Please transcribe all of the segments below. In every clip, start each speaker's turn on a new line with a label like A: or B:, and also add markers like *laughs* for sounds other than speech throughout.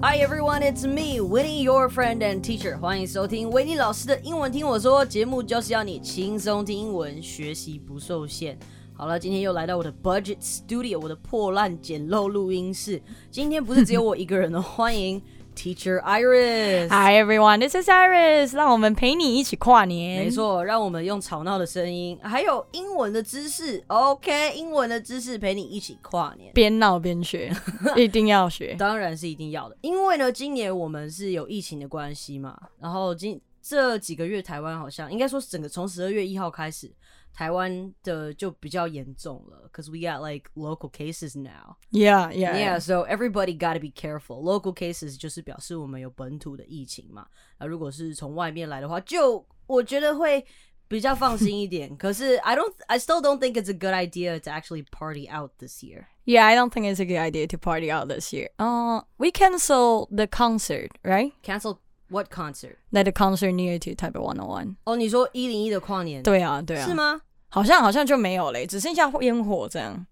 A: Hi everyone, it's me, Winnie, your friend and teacher. 欢迎收听维尼老师的英文听我说节目，就是要你轻松听英文，学习不受限。好了，今天又来到我的 Budget Studio，我的破烂简陋录音室。今天不是只有我一个人哦，欢迎 Teacher Iris。
B: Hi everyone, this is Iris，让我们陪你一起跨年。
A: 没，错，让我们用吵闹的声音，还有英文的知识，OK，英文的知识陪你一起跨年。
B: 边闹边学，*laughs* 一定要学。
A: 当然是一定要的，因为呢，今年我们是有疫情的关系嘛，然后今这几个月台湾好像应该说整个从十二月一号开始，台湾的就比较严重了，cause we got like local cases now.
B: Yeah, yeah,
A: Yeah, so everybody got to be careful. Local cases 就是表示我们有本土的疫情嘛。啊，如果是从外面来的话，就我觉得会比较放心一点。可是 I *laughs* don't, I still don't think it's a good idea to actually party out this year.
B: Yeah, I don't think it's a good idea to party out this year. Uh, we cancel the concert, right?
A: Cancel what concert?
B: Like the concert near to Taipei 101.
A: 哦，你说一零一的跨年？
B: 对啊，对啊，
A: 是？吗？
B: 好像好像就没有嘞，只剩下烟火这样。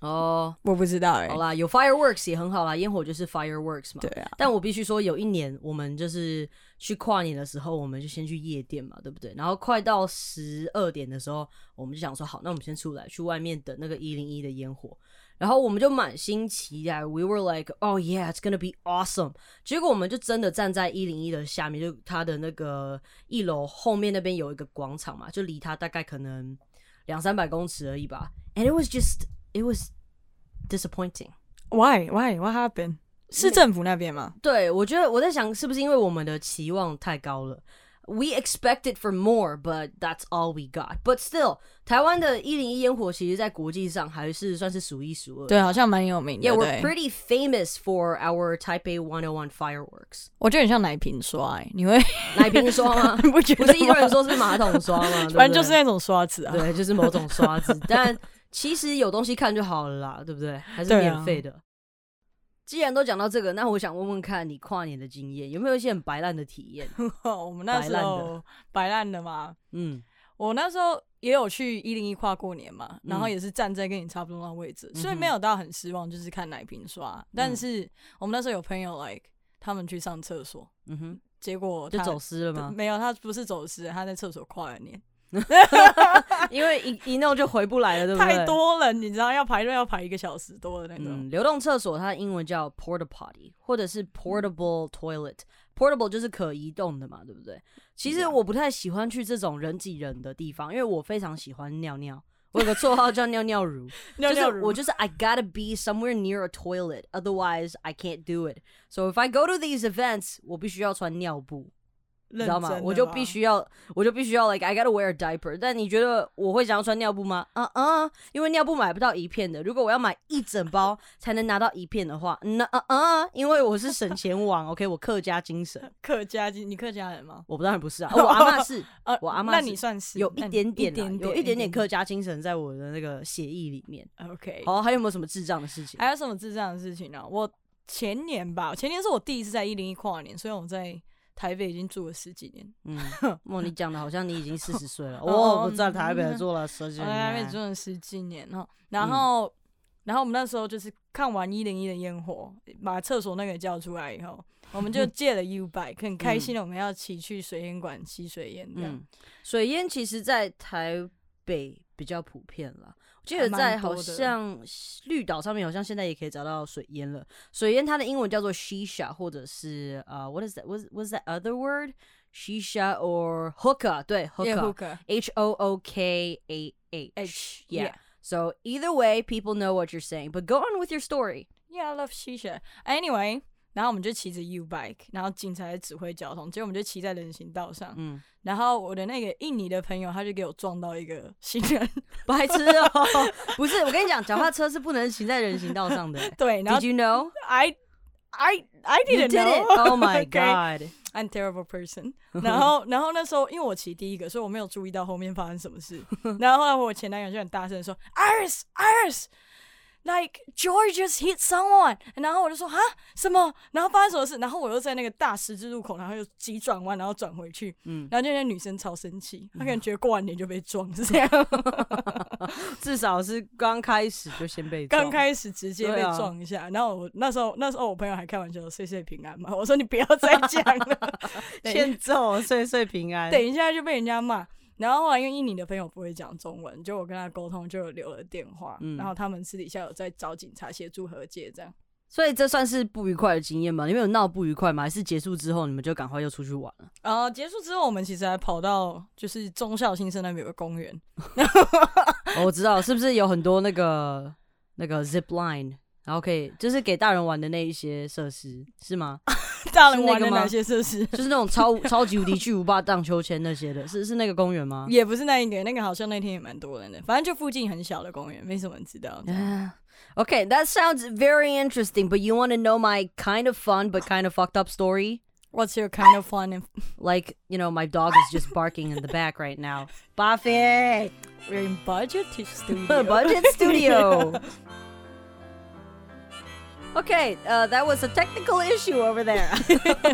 A: 哦，
B: 我不知道哎、
A: 好啦，有 fireworks 也很好啦，烟火就是 fireworks 嘛。
B: 对啊，
A: 但我必须说，有一年我们就是去跨年的时候，我们就先去夜店嘛，对不对？然后快到十二点的时候，我们就想说，好，那我们先出来，去外面等那个一零一的烟火。然后我们就满心期待，We were like, oh yeah, it's gonna be awesome。结果我们就真的站在一零一的下面，就它的那个一楼后面那边有一个广场嘛，就离它大概可能两三百公尺而已吧。And it was just, it was disappointing。
B: Why? Why? What happened? 是政府那边吗？
A: 对，我觉得我在想，是不是因为我们的期望太高了？We expected for more, but that's all we got. But still，台湾的一零一烟火其实在国际上还是算是数一数二。
B: 对，好像蛮有名的。
A: Yeah, we're
B: 对
A: pretty famous for our Taipei 101 fireworks.
B: 我觉得很像奶瓶刷、欸，你会
A: 奶瓶刷吗？*laughs*
B: 不觉得
A: 不是一堆人
B: 吗
A: 说是马桶刷吗？对 *laughs* 不
B: 反正就是
A: 对
B: 那种刷子啊。
A: 对，就是某种刷子。但其实有东西看就好了啦，对不对？还是
B: 对啊
A: 免费的。既然都讲到这个，那我想问问看你跨年的经验，有没有一些很白烂的体验？*laughs*
B: 我们那时候白烂的嘛，
A: 嗯，
B: 我那时候也有去一零一跨过年嘛，然后
A: 嗯
B: 也是站在跟你差不多的位置，所以
A: 嗯哼
B: 没有到很失望，就是看奶瓶刷。*laughs* 但是我们那时候有朋友 like 他们去上厕所，
A: 嗯哼，
B: 结果他
A: 就走失了吗？
B: 没有，他不是走失，他在厕所跨了年，*laughs*
A: 因为一 *laughs* 一弄就回不来了，对不对？
B: 太。多了，你知道要排队要排一个小时多的那种。
A: 嗯，流动厕所它的英文叫 porta potty，或者是 portable toilet。portable 就是可移动的嘛，对不对？其实我不太喜欢去这种人挤人的地方，因为我非常喜欢尿尿。我有个绰号叫尿尿乳，*laughs*
B: 尿尿
A: 就是我就是 I gotta be somewhere near a toilet, otherwise I can't do it. So if I go to these events，我必须要穿尿布。你知道吗？我就必须要，我就必须要 like I gotta wear a diaper。但你觉得我会想要穿尿布吗？啊啊，因为尿布买不到一片的。如果我要买一整包才能拿到一片的话，那啊啊，因为我是省钱王，OK，我客家精神。*laughs*
B: 客家精你客家人吗？
A: 我当然不是啊，我阿妈是
B: 啊，
A: 我阿妈 *laughs*
B: 那你算是
A: 有一点点啦，
B: 点
A: 有一点点客家精神在我的那个血液里面。
B: OK。
A: 好，还有没有什么智障的事情？
B: 还有什么智障的事情呢、我前年吧，前年是我第一次在一零一跨年，所以我在台北已经住了十几年，
A: 嗯，*laughs* 莫，你讲的好像你已经四十岁了。*laughs*
B: 哦
A: 哦，我在台北住了十几
B: 我在台北。住了十几年哈。然后，然后我们那时候就是看完一零一的烟火，把厕所那个叫出来以后，*laughs* 我们就借了 U bike，很开心的，我们要骑去水烟馆吸水烟。
A: 嗯，水烟其实，在台北比较普遍了。我记得
B: 还蛮
A: 在好
B: 多的
A: 像绿岛上面，好像现在也可以找到水烟了。水烟它的英文叫做 shisha，或者是呃、w h a t is that? What was that other word? Shisha or hookah？对
B: Yeah,
A: ，hookah。
B: hookah.
A: H O O K A H.
B: H,
A: Yeah.
B: yeah.
A: So either way, people know what you're saying. But go on with your story.
B: Yeah, I love shisha. Anyway， 然后我们就骑着 U bike，然后警察在指挥交通，结果我们就骑在人行道上。
A: 嗯，
B: 然后我的那个印尼的朋友，他就给我撞到一个行人，*laughs*
A: 白痴哦、*laughs* 不是，我跟你讲，脚踏车是不能行在人行道上的。
B: 对，然后
A: Did you know?
B: I I I didn't
A: did
B: know.
A: it. Oh my *laughs* god.
B: I'm terrible person。然后，然后那时候因为我骑第一个，所以我没有注意到后面发生什么事。然后后来我前男友就很大声地说：“Iris，Iris。” Like George just hit someone，然后我就说啊什么？然后发生什么事？然后我又在那个大十字路口，然后又急转弯，然后转回去，
A: 嗯，
B: 然后就那女生超生气，她可能觉得过完年就被撞是这样，*laughs*
A: 至少是刚开始就先被撞
B: 刚开始直接被撞一下。然后我那时候那时候我朋友还开玩笑说岁岁平安嘛，我说你不要再讲了，*laughs*
A: 欠揍，岁岁平安。*laughs*
B: 等一下就被人家骂。然后后来因为印尼的朋友不会讲中文，就我跟他沟通就有留了电话，
A: 嗯
B: 然后他们私底下有在找警察协助和解这样。
A: 所以这算是不愉快的经验吗？你们有闹不愉快吗？还是结束之后你们就赶快又出去玩了？
B: 然后结束之后，我们其实还跑到就是忠孝新生那边有个公园，*laughs*
A: 哦我知道，是不是有很多那个那个 zip line，然后可以就是给大人玩的那一些设施是吗？
B: 大人
A: 是那个吗
B: 玩的哪些设施？
A: 就是那种超*laughs* 超级无敌巨无霸荡秋千那些的，是是那个公园吗？*laughs*
B: 也不是那一个，那个好像那天也蛮多人的，反正就附近很小的公园，没什么人知道。 *laughs*
A: Yeah. Okay, that sounds very interesting, but you want to know my kind of fun but kind of fucked up story?
B: What's your kind of fun? And
A: Like, you know, my dog is just barking in the back right now. Buffy!
B: we're in budget studio.
A: Budget studio! Okay, uh, that was a technical issue over there.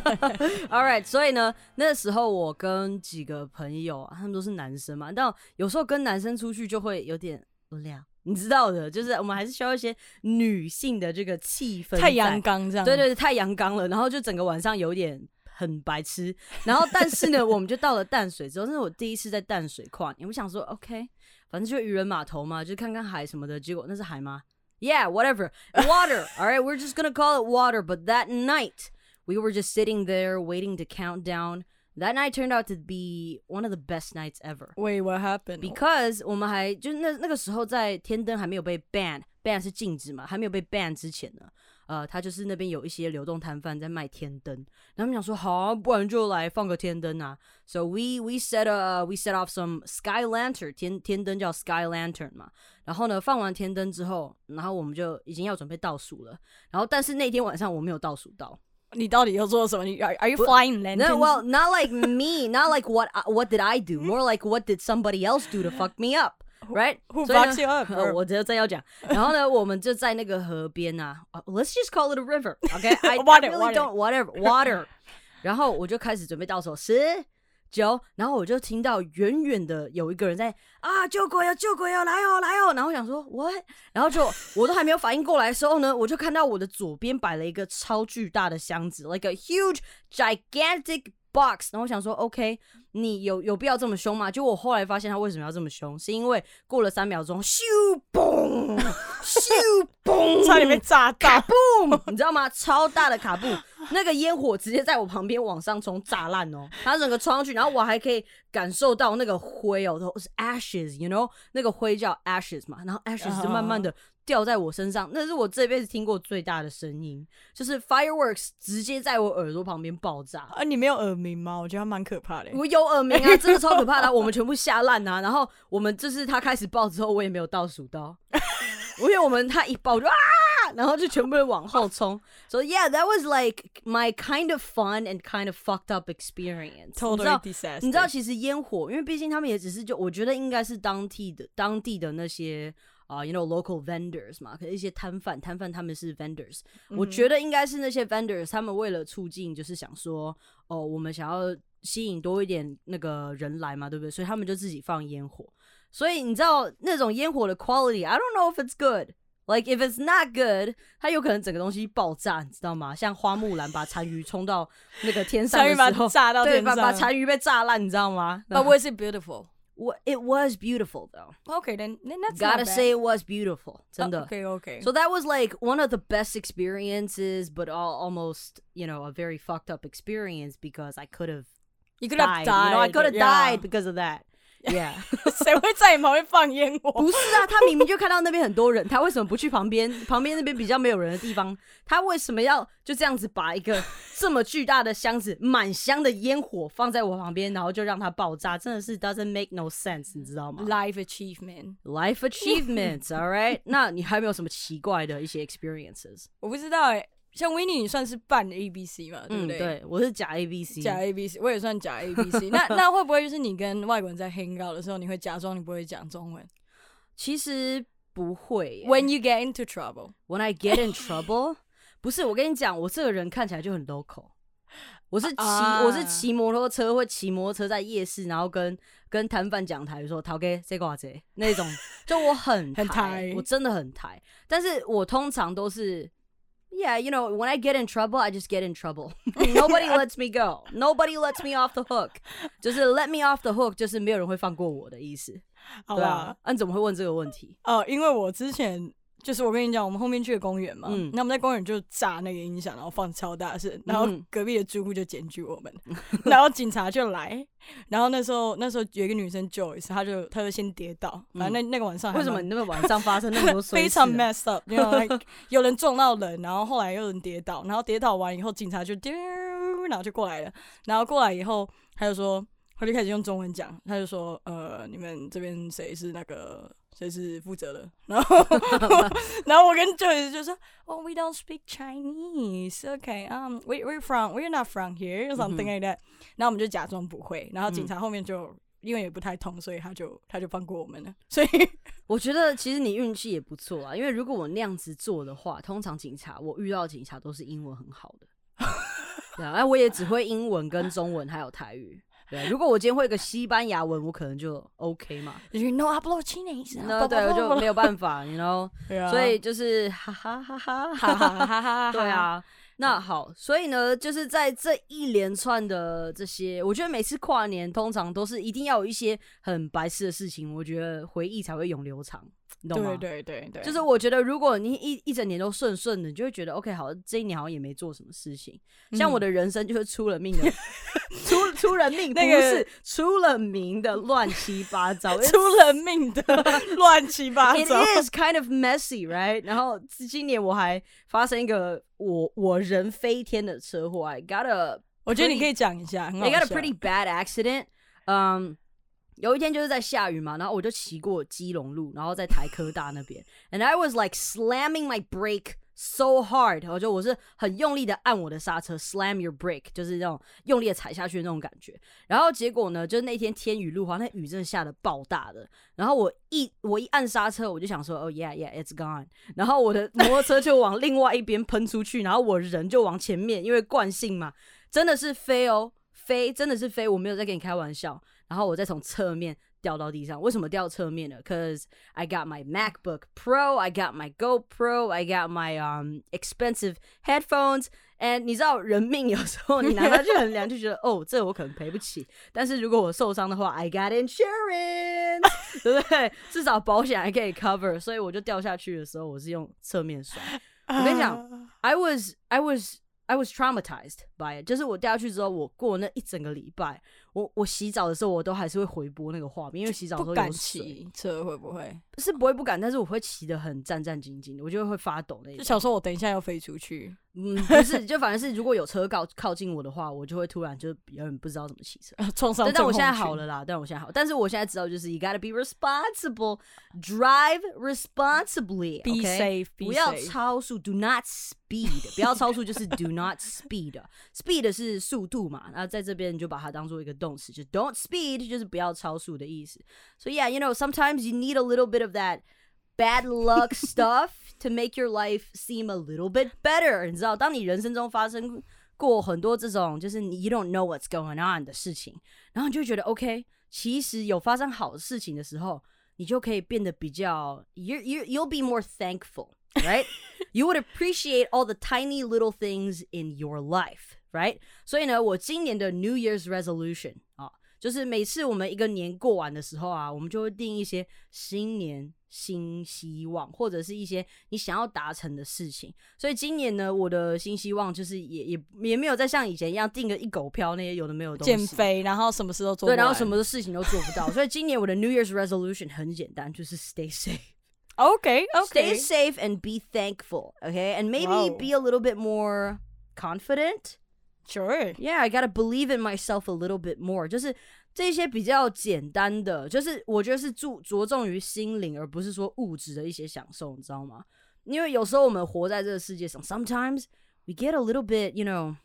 A: *laughs* All right, 所以呢，那时候我跟几个朋友，他们都是男生嘛，但有时候跟男生出去就会有点无聊，你知道的，就是我们还是需要一些女性的这个气氛，
B: 太阳。刚这样。
A: 对对对，太阳刚了，然后就整个晚上有点很白痴。然后但是呢，我们就到了淡水之后，那是我第一次在淡水跨年，我想说 OK，反正就渔人码头嘛，就看看海什么的。结果那是海吗 ？Yeah, whatever. Water. *laughs* All right, we're just gonna call it water. But that night, we were just sitting there waiting to count down. That night turned out to be one of the best nights ever.
B: Wait, what happened?
A: Because 我们还就是那那个时候在天灯还没有被 ban，ban 是禁止嘛，还没有被 ban 之前呢， 呃，他就是那边有一些流动摊贩在卖天灯，然后我们想说好、啊，不然就来放个天灯啊。So we we set uh we set off some sky lantern 天天灯叫 sky lantern 嘛，然后呢放完天灯之后，然后我们就已经要准备倒数了，然后但是那天晚上我没有倒数到。
B: 你到底要做了什么？你 are are you flying lanterns?
A: No, well, not like me, not like what I, what did I do, more like what did somebody else do to fuck me up, right?
B: who you up?
A: 我这这要讲，然后呢，我们就在那个河边呐、啊、，Let's just call it a river, okay? I, really don't whatever water. 然后我就开始准备倒数十九，然后我就听到远远的有一个人在啊救鬼哦救鬼哦来哦来哦，然后我想说 what，然后就我都还没有反应过来的时候呢，我就看到我的左边摆了一个超巨大的箱子，like a huge gigantic box，然后我想说 OK，你有有必要这么凶吗？就我后来发现他为什么要这么凶，是因为过了三秒钟，咻嘣咻嘣，*laughs*
B: 差点被炸
A: 卡
B: 到。
A: 布，你知道吗？超大的卡布，那个烟火直接在我旁边往上冲，炸烂哦！它整个冲上去，然后我还可以感受到那个灰哦，都是 ashes，you know，那个灰叫 ashes 嘛，然后 ashes 就慢慢的掉在我身上，那是我这辈子听过最大的声音，就是 fireworks 直接在我耳朵旁边爆炸。
B: 啊，你没有耳鸣吗？我觉得蛮可怕的。
A: 我有耳鸣啊，真的超可怕的啊、*laughs* 我们全部吓烂啊！然后我们就是他开始爆之后，我也没有倒数到，*laughs* 因为我们他一爆就啊，然后就全部人往后冲。So yeah, that was like my kind of fun and kind of fucked up experience.
B: Totally disaster。
A: 你知道，其实烟火，因为毕竟他们也只是就，我觉得应该是当地的当地的那些啊、y o u know local vendors 嘛，可是一些摊贩，摊贩他们是 vendors，、我觉得应该是那些 vendors，他们为了促进，就是想说，哦，我们想要吸引多一点那个人来嘛，对不对？所以他们就自己放烟火。所以你知道那种烟火的 quality，I don't know if it's good。Like if it's not good，它有可能整个东西爆炸，你知道吗？像花木兰把单于冲到那个天上
B: 鲨鱼把
A: 的时候，*laughs*
B: 炸到
A: 对，把
B: 天上。
A: 把单于被炸烂，你知道吗
B: ？But was it beautiful?
A: It was beautiful though.
B: Okay, then then that's
A: Gotta say it was beautiful. Oh, 真的。
B: Okay, okay.
A: So that was like one of the best experiences, but all, almost, you know, a very fucked up experience because I could have
B: you could have
A: died.
B: died.
A: You know, I could have
B: yeah.
A: died because of that. Yeah. *laughs*
B: 谁会在你旁边放烟火？
A: 不是啊，他明明就看到那边很多人，他为什么不去旁边？*laughs* 旁边那边比较没有人的地方，他为什么要就这样子把一个这么巨大的箱子满箱的烟火放在我旁边，然后就让它爆炸？真的是 doesn't make no sense，你知道吗
B: Life
A: achievement，？Life achievements，all *laughs* right？那你还有没有什么奇怪的一些 experiences？
B: 我不知道哎、像 n i 你算是半 A B C 嘛，对不
A: 嗯，
B: 对？
A: 对，我是假 A B C，
B: 假 A B C，我也算假 A B C 那。*laughs* 那会不会就是你跟外国人在 hang out 的时候，你会假装你不会讲中文？
A: 其实不会耶。
B: When you get into
A: trouble，When I get in trouble，*laughs* 不是我跟你讲，我这个人看起来就很 local。我是骑、
B: 啊
A: 我是骑摩托车，会骑摩托车在夜市，然后跟跟摊贩讲台说“陶给这个这那种，就我很台，我真的很台。但是我通常都是 ，Yeah, you know, when I get in trouble, I just get in trouble. *laughs* *laughs* Nobody lets me go. Nobody lets me off the hook. 就是 let me off the hook，就是没有人会放过我的意思。对
B: 好吧
A: 啊？，啊，你怎么会问这个问题？
B: 哦，因为我之前 就是我跟你讲，我们后面去的公园嘛，
A: 嗯。
B: 那我们在公园就炸那个音响，然后放超大声，然后
A: 嗯
B: 隔壁的住户就检举我们，*laughs* 然后警察就来，然后那时候那时候有一个女生 Joyce，她就她就先跌倒，反正那、那个晚上还
A: 为什么你那个晚上发生那么多衰 *laughs*
B: 非常
A: 事啊
B: messed up，因为 like 有人撞到人，然后后来有人跌倒，然后跌倒完以后，警察就丢，然后就过来了，然后过来以后，他就说，他就开始用中文讲，他就说，呃，你们这边谁是那个谁是负责的？然后 *laughs* 然后我跟 Joyce 就说，哦、w e don't speak Chinese. Okay, um,、we we're from we're not from here, something like that，、然后我们就假装不会，然后警察后面就。因为也不太通，所以他就他就放过我们了。*laughs* 所以
A: 我觉得其实你运气也不错啊，因为如果我那样子做的话，通常警察我遇到的警察都是英文很好的，*laughs* 对啊，那我也只会英文跟中文还有台语。对啊，如果我今天会个西班牙文，我可能就 OK 嘛。
B: 就是 no hablo Chinese，
A: 那对我就没有办法，you know，
B: 对啊，
A: 所以就是哈哈哈哈。
B: 哈
A: 哈
B: 哈哈哈，
A: 对，啊，那好，所以呢，就是在这一连串的这些，我觉得每次跨年通常都是一定要有一些很白痴的事情，我觉得回忆才会永流长，你懂吗？
B: 对对对对，
A: 就是我觉得，如果你一一整年都顺顺的，你就会觉得 OK，好，这一年好像也没做什么事情。像我的人生就是出了命的，*laughs* 出出人命，
B: 那个
A: 是出了名的乱七八糟。*laughs*
B: 出了命的 *laughs* 乱七八糟
A: It
B: 糟。
A: is kind of messy, right？然后今年我还发生一个我我人飞天的车祸，I got a
B: 我觉得你可以讲一下
A: ，I got a pretty bad accident. 嗯、有一天就是在下雨嘛，然后我就骑过基隆路，然后在台科大那边，and I was like slamming my brake so hard，我就我是很用力的按我的刹车，slam your brake，就是那种用力的踩下去的那种感觉。然后结果呢，就是那天天雨路滑，那雨真的下的爆大的。然后我一我一按刹车，我就想说，哦、yeah yeah it's gone。然后我的 *laughs* 摩托车就往另外一边喷出去，然后我人就往前面，因为惯性嘛，真的是飞哦，飞真的是飞，我没有在跟你开玩笑。然后我再从侧面掉到地上，为什么掉侧面呢？Cause I got my MacBook Pro, I got my GoPro, I got my um expensive headphones. And 你知道人命有时候你拿它去衡量，就觉得*laughs* 哦，这我可能赔不起。但是如果我受伤的话，I got insurance，对不对？至少保险还可以 *laughs* cover。所以我就掉下去的时候，我是用侧面摔。我跟你讲
B: 啊
A: I was I was I was traumatized by it，就是我掉下去之后，我过那一整个礼拜， 我我洗澡的时候，我都还是会回播那个画面，因为洗澡的时
B: 不敢
A: 候有水，
B: 骑车会不会？
A: 是不会不敢，但是我会骑得很战战兢兢的，我就会发抖那种。
B: 就想说我等一下要飞出去，
A: 嗯，不是，就反正是如果有车靠靠近我的话，我就会突然就有点不知道怎么骑车。*laughs*
B: 创伤
A: 但但我现在好了啦，但我现在好，但是我现在知道就是 you gotta be responsible, drive responsibly,
B: Be safe,
A: 不要超速，do not speed，*laughs* 不要超速就是 do not speed。speed 是速度嘛，那在这边你就把它当做一个 动词，就 don't speed 就是不要超速的意思。So yeah, you know sometimes you need a little bit of that bad luck stuff *laughs* to make your life seem a little bit better。你知道，当你人生中发生过很多这种就是你 you don't know what's going on 的事情，然后你就会觉得 OK，其实有发生好事情的时候，你就可以变得比较 you you you'll be more thankful。Right, *laughs* you would appreciate all the tiny little things in your life, Right? 所以呢，我今年的 New Year's resolution 啊，就是每次我们一个年过完的时候啊，我们就会定一些新年新希望，或者是一些你想要达成的事情。所以今年呢，我的新希望就是也也也没有再像以前一样定个一狗票那些有的没有的东西。
B: 减肥，然后什么事都做不
A: 对，然后
B: 完
A: 什么的事情都做不到。所以今年我的 New Year's resolution 很简单，就是 stay safe。
B: OK
A: Stay OK，safe and be thankful, okay? And maybe
B: Wow.
A: be a little bit more confident.
B: sure，
A: Yeah, I gotta believe in myself a little bit more. 就是这些比较简单的，就是我觉得是注着重于心灵，而不是说物质的一些享受，你知道吗？因为有时候我们活在这个世界上，sometimes we get a little bit, you know,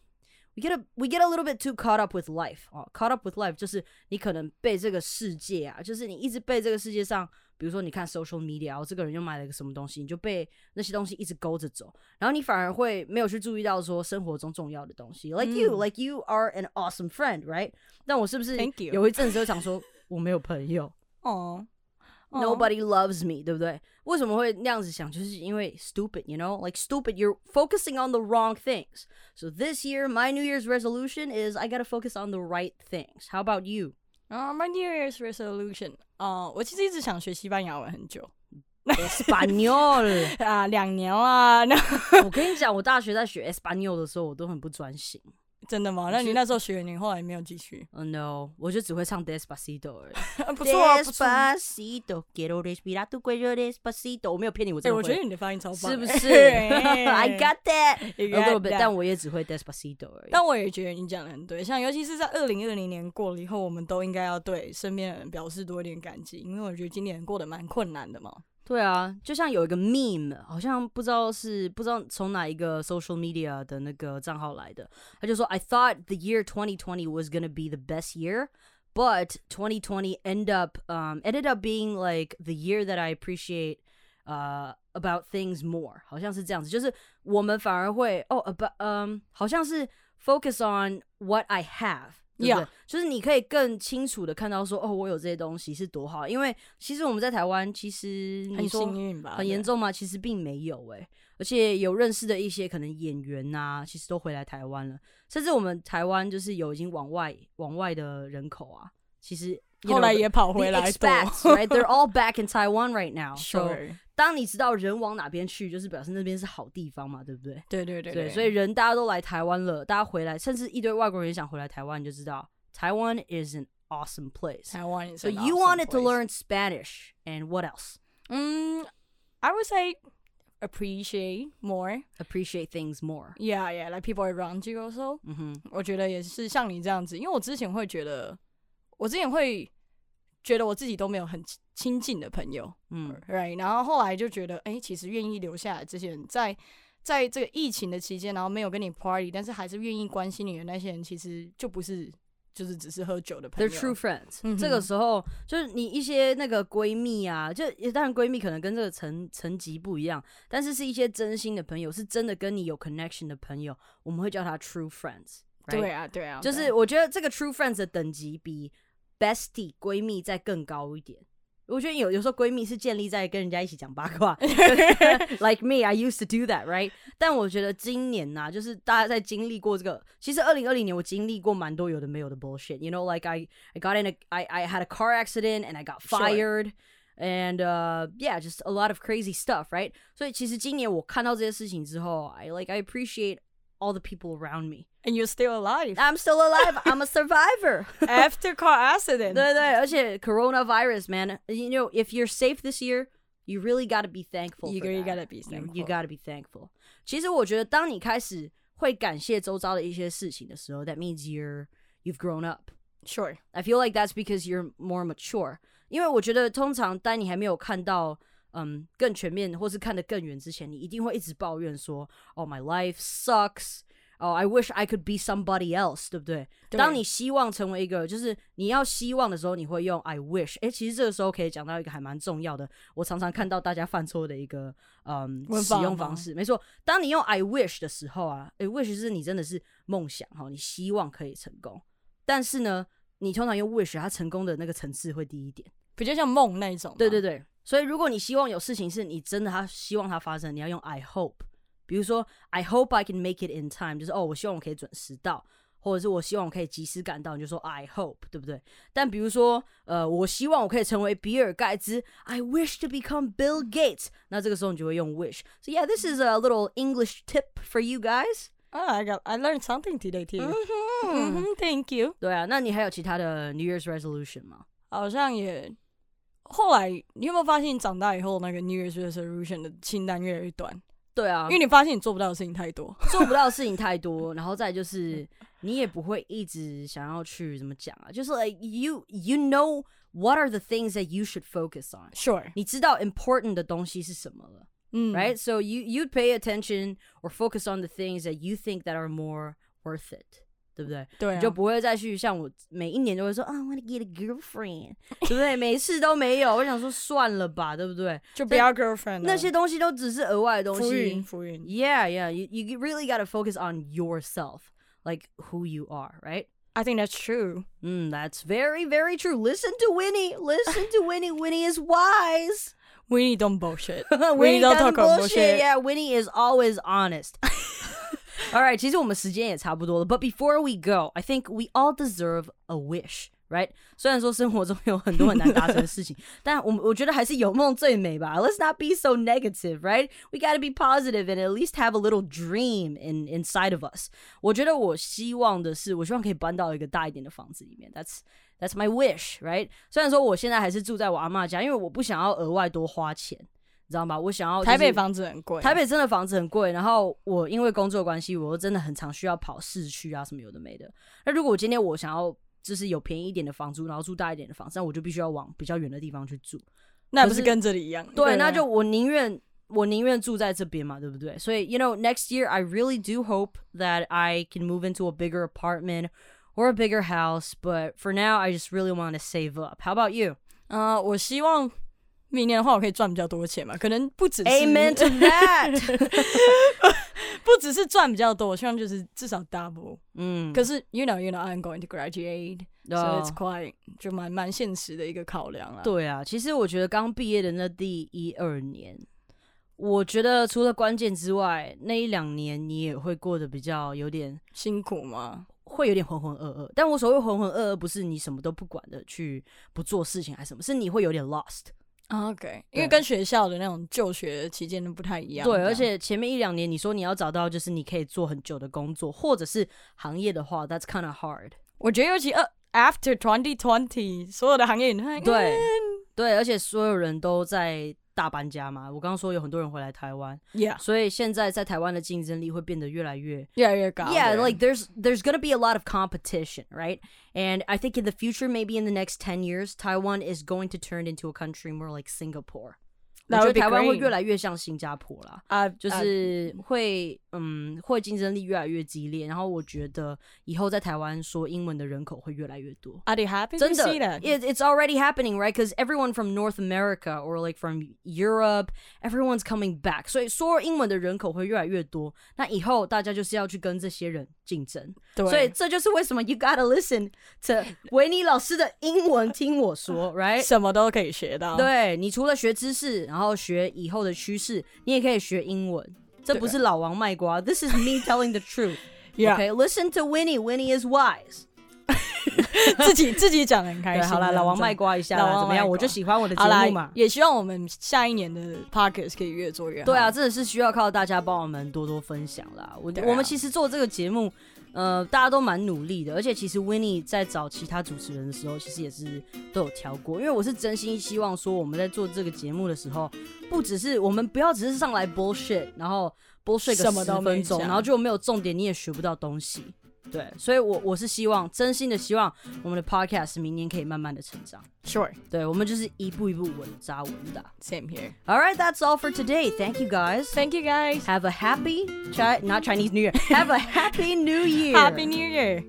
A: We get a we get a little bit too caught up with life 哦，caught up with life 就是你可能被这个世界啊，就是你一直被这个世界上，比如说你看 social media，然后这个人又买了一个什么东西，你就被那些东西一直勾着走，然后你反而会没有去注意到说生活中重要的东西，like you、
B: 嗯
A: like you are an awesome friend right？但我是不是
B: Thank you
A: 有一阵子就想说我没有朋友？
B: 哦、哦
A: Nobody loves me，对不对？为什么会那样子想？就是因为 stupid，you know，like stupid，you're focusing on the wrong things. So this year, my New Year's resolution is I gotta focus on the right things. How about you?
B: 啊、m y New Year's resolution，啊、我其实一直想学西班牙文很久
A: Espanol。*laughs*
B: 啊，两年啊，那
A: 我跟你讲，我大学在学 *laughs* Espanol 的时候，我都很不专心。
B: 真的吗？那你那时候学，你后来没有继续
A: ？Oh no，我就只会唱 Despacito 而已。*laughs*
B: 不错啊，不错。哎、
A: Despacito，quiero respirar tu cuello despacito。我没有骗你，我真的会。
B: 我觉得你的发音超棒，
A: 是不 *laughs* 是
B: 哎
A: ？I got that a little
B: bit，that
A: 但我也只会 Despacito 而已。
B: 但我也觉得你讲的很对，像尤其是在二零二零年过了以后，我们都应该要对身边的人表示多一点感激，因为我觉得今年过得蛮困难的嘛。
A: 对啊，就像有一个 meme，好像不知道是不知道从哪一个 social media 的那个账号来的，他就说 I thought the year 2020 was gonna be the best year, but 2020 end up um ended up being like the year that I appreciate uh about things more，好像是这样子，就是我们反而会哦 about 嗯、好像是 focus on what I have。 对不对
B: Yeah
A: 就是你可以更清楚的看到说，哦，我有这些东西是多好。因为其实我们在台湾，其实你
B: 很
A: 说
B: 幸运吧？
A: 很严重吗？其实并没有诶、而且有认识的一些可能演员呐、其实都回来台湾了，甚至我们台湾就是有已经往外往外的人口啊，其实
B: 对。后来也跑
A: the
B: 回来多。
A: expats right they're all back in Taiwan right now so
B: Sure，*laughs*
A: 当你知道人往哪边去，就是表示那边是好地方嘛，对不对？
B: 对对对
A: 对，所以人大家都来台湾了，大家回来，甚至一堆外国人也想回来台湾，你就知道台湾 is an awesome place。
B: 台湾也是
A: So
B: 很
A: you
B: awesome
A: wanted to
B: place
A: learn Spanish and what else?
B: 嗯，I would say appreciate more.
A: Appreciate things more.
B: Yeah, yeah, like people around you also.
A: 嗯哼，
B: 我觉得也是像你这样子，因为我之前会觉得， 我之前会觉得我自己都没有很亲亲近的朋友
A: 嗯
B: ，right？然后后来就觉得，哎、其实愿意留下来这些人在。在这个疫情的期间，然后没有跟你 party，但是还是愿意关心你的那些人，其实就不是就是只是喝酒的朋友。
A: ，They're true friends、
B: 嗯
A: 这个时候就是你一些那个闺蜜啊，就当然闺蜜可能跟这个层层级不一样，但是是一些真心的朋友，是真的跟你有 connection 的朋友，我们会叫他 true friends。
B: 对啊，对啊，
A: 就是我觉得这个 true friends 的等级比 bestie 闺蜜再更高一点。我觉得有有时候闺蜜是建立在跟人家一起讲八卦，like *laughs* me, I used to do that, right？但我觉得今年呐、就是大家在经历过这个，其实二零二零年我经历过蛮多有的没有的 bullshit。You know, like I I got in a I I had a car accident and I got
B: Sure.
A: fired. And uh, yeah, just a lot of crazy stuff, right? 所以其实今年我看到这些事情之后，I like I appreciate all the people around me.
B: And you're still alive
A: I'm still alive. I'm a survivor. *laughs*
B: after car accident.
A: 对对，而且 coronavirus, man, you know, if you're safe this year, you really got to be thankful.
B: You
A: for
B: really
A: that.
B: gotta be
A: You-
B: thankful.
A: You got to be thankful. 其实我觉得，当你开始会感谢周遭的一些事情的时候，that means you're you've grown up.
B: Sure.
A: I feel like that's because you're more mature. 因为我觉得，通常当你还没有看到 嗯更全面，或是看得更远之前，你一定会一直抱怨说，Oh, my life sucks. Oh, I wish I could be somebody else，对不对？
B: 对
A: 当你希望成为一个，就是你要希望的时候，你会用 I wish。哎，其实这个时候可以讲到一个还蛮重要的，我常常看到大家犯错的一个嗯使用方式。没错，当你用 I wish 的时候啊，诶 wish 是你真的是梦想哈，你希望可以成功，但是呢，你通常用 wish，它成功的那个层次会低一点。
B: 比较像梦那一种。
A: 对对。对，所以如果你希望有事情是你真的他希望它发生，你要用 I hope。比如说 I hope I can make it in time，就是哦，我希望我可以准时到，或者是我希望我可以及时赶到，你就说 I hope，对不对？但比如说呃，我希望我可以成为比尔盖茨，I wish to become Bill Gates，那这个时候你就会用 wish。So yeah, this is a little English tip for you guys。
B: Oh, I got I learned something today too.，Thank you.
A: 对啊，那你还有其他的 New Year's resolution 吗？
B: 好像也。后来，你有没有发现，你长大以后那个 New Year's resolution 的清单越来越短？
A: 对啊
B: 因，为你发现你做不到的事情太多。
A: 做不到的事情太多，然后再就是你也不会一直想要去怎么讲啊，就是 like *laughs* *laughs* you you know what are the things that you should focus on，
B: Sure，
A: 你知道 important 的东西是什么了、
B: 嗯
A: r i g h t So you you'd pay attention or focus on the things that you think that are more worth it。 对不对？
B: 对、啊，
A: 你就不会再去像我每一年都会说啊，I want to get a girlfriend，对不对？每一次都没有，我想说算了吧，对不对？
B: 就不要 *laughs* girlfriend 了
A: 那些东西都只是额外的东
B: 浮云
A: 西。
B: 浮云。
A: Yeah, yeah, you you really got to focus on yourself, like who you are, right?
B: I think that's true.
A: Mm, that's very, very true. Listen to Winnie. Listen to Winnie. Winnie *laughs* is wise.
B: Winnie don't bullshit. *laughs*
A: Winnie
B: don't
A: doesn't
B: talk about
A: bullshit.
B: bullshit.
A: Yeah, Winnie is always honest. all right, 其实我们时间也差不多了。But before we go, I think we all deserve a wish, right? 虽然说生活中有很多很难达成的事情，但我们我觉得还是有梦最美吧。Let's not *laughs* be so negative, right? We got to be positive and at least have a little dream in inside of us. 我觉得我希望的是，我希望可以搬到一个大一点的房子里面。That's That's my wish, right? 虽然说我现在还是住在我阿嬷家，因为我不想要额外多花钱， 你知道吗？我想要、就是、
B: 台北房子很贵，
A: 台北真的房子很贵，然后我因为工作关系，我又真的很常需要跑市区啊，什么有的没的。那如果今天我想要就是有便宜一点的房租，然后住大一点的房子，那我就必须要往比较远的地方去住。
B: 那不是跟这里一样？
A: 对，那就我宁愿我宁愿住在这边嘛，对不对？所以，you know, next year I really do hope that I can move into a bigger apartment or a bigger house. But for now, I just really want to save up. How about you?
B: 呃，我希望明年的话，我可以赚比较多钱嘛，可能不只是
A: Amen to that. *laughs*
B: 不只是赚比较多，我希望就是至少 double。
A: 嗯，
B: 可是 you know you know I'm going to graduate, so
A: 哦
B: it's quite 就蛮蛮现实的一个考量啦。
A: 对啊，其实我觉得刚毕业的那第一二年，我觉得除了关键之外，那一两年你也会过得比较有点，
B: 辛苦吗？
A: 会有点浑浑噩噩。但我所谓浑浑噩噩，不是你什么都不管的去不做事情还是什么，是你会有点 lost。
B: OK，因为跟学校的那种就学期间都不太一样。
A: 对，而且前面一两年你说你要找到就是你可以做很久的工作，或者是行业的话，that's kind of hard。
B: 我觉得尤其呃 after twenty twenty，所有的行业你看，
A: 对
B: 嗯
A: 对，而且所有人都在大搬家嘛。我刚刚说有很多人回来台湾，
B: ，Yeah，
A: 所以现在在台湾的竞争力会变得越来越
B: 越来越高。
A: Yeah,
B: 对
A: like there's there's gonna be a lot of competition, right? And I think in the future, maybe in the next ten years, Taiwan is going to turn into a country more like Singapore. 我觉得台湾会越来越像新加坡啦，
B: 啊，
A: 就
B: 啊
A: 是会嗯会竞争力越来越激烈，然后我觉得以后在台湾说英文的人口会越来越多。
B: Are they happy
A: 真的
B: see that?
A: it, it's already happening, right? Because everyone from North America or like from Europe, everyone's coming back. 所以说英文的人口会越来越多。那以后大家就是要去跟这些人竞争。
B: 对，
A: 所以这就是为什么 you gotta listen to 维尼老师的英文，听我说，right？
B: 什么都可以学到。
A: 对你除了学知识，然后学以后的趋势，你也可以学英文。这不是老王卖瓜，This is me telling the truth. *laughs*
B: Yeah.
A: Okay, listen to Winnie. Winnie is wise. *laughs*
B: 自己 *laughs* 自己讲得很开，心。
A: 好了，老王
B: 子
A: 卖瓜一下怎么样？我就喜欢我的节目嘛，。
B: 也希望我们下一年的 podcast 可以越做越好。
A: 对啊，，真的是需要靠大家帮我们多多分享啦。我、我们其实做这个节目，呃，大家都蛮努力的，而且其实 w i n n i e 在找其他主持人的时候，其实也是都有挑过，因为我是真心希望说我们在做这个节目的时候，不只是我们不要只是上来 bullshit，然后 bullshit 个十分钟，然后就没有重点，你也学不到东西。对，所以我我是希望，真心的希望我们的 podcast 明年可以慢慢的成长。
B: Sure,
A: 对，我们就是一步一步稳扎稳打。
B: same here.
A: All right, that's all for today. Thank you guys.
B: Thank you guys.
A: Have a happy, chi- not Chinese New Year. Have a happy New Year. *laughs*
B: Happy New Year.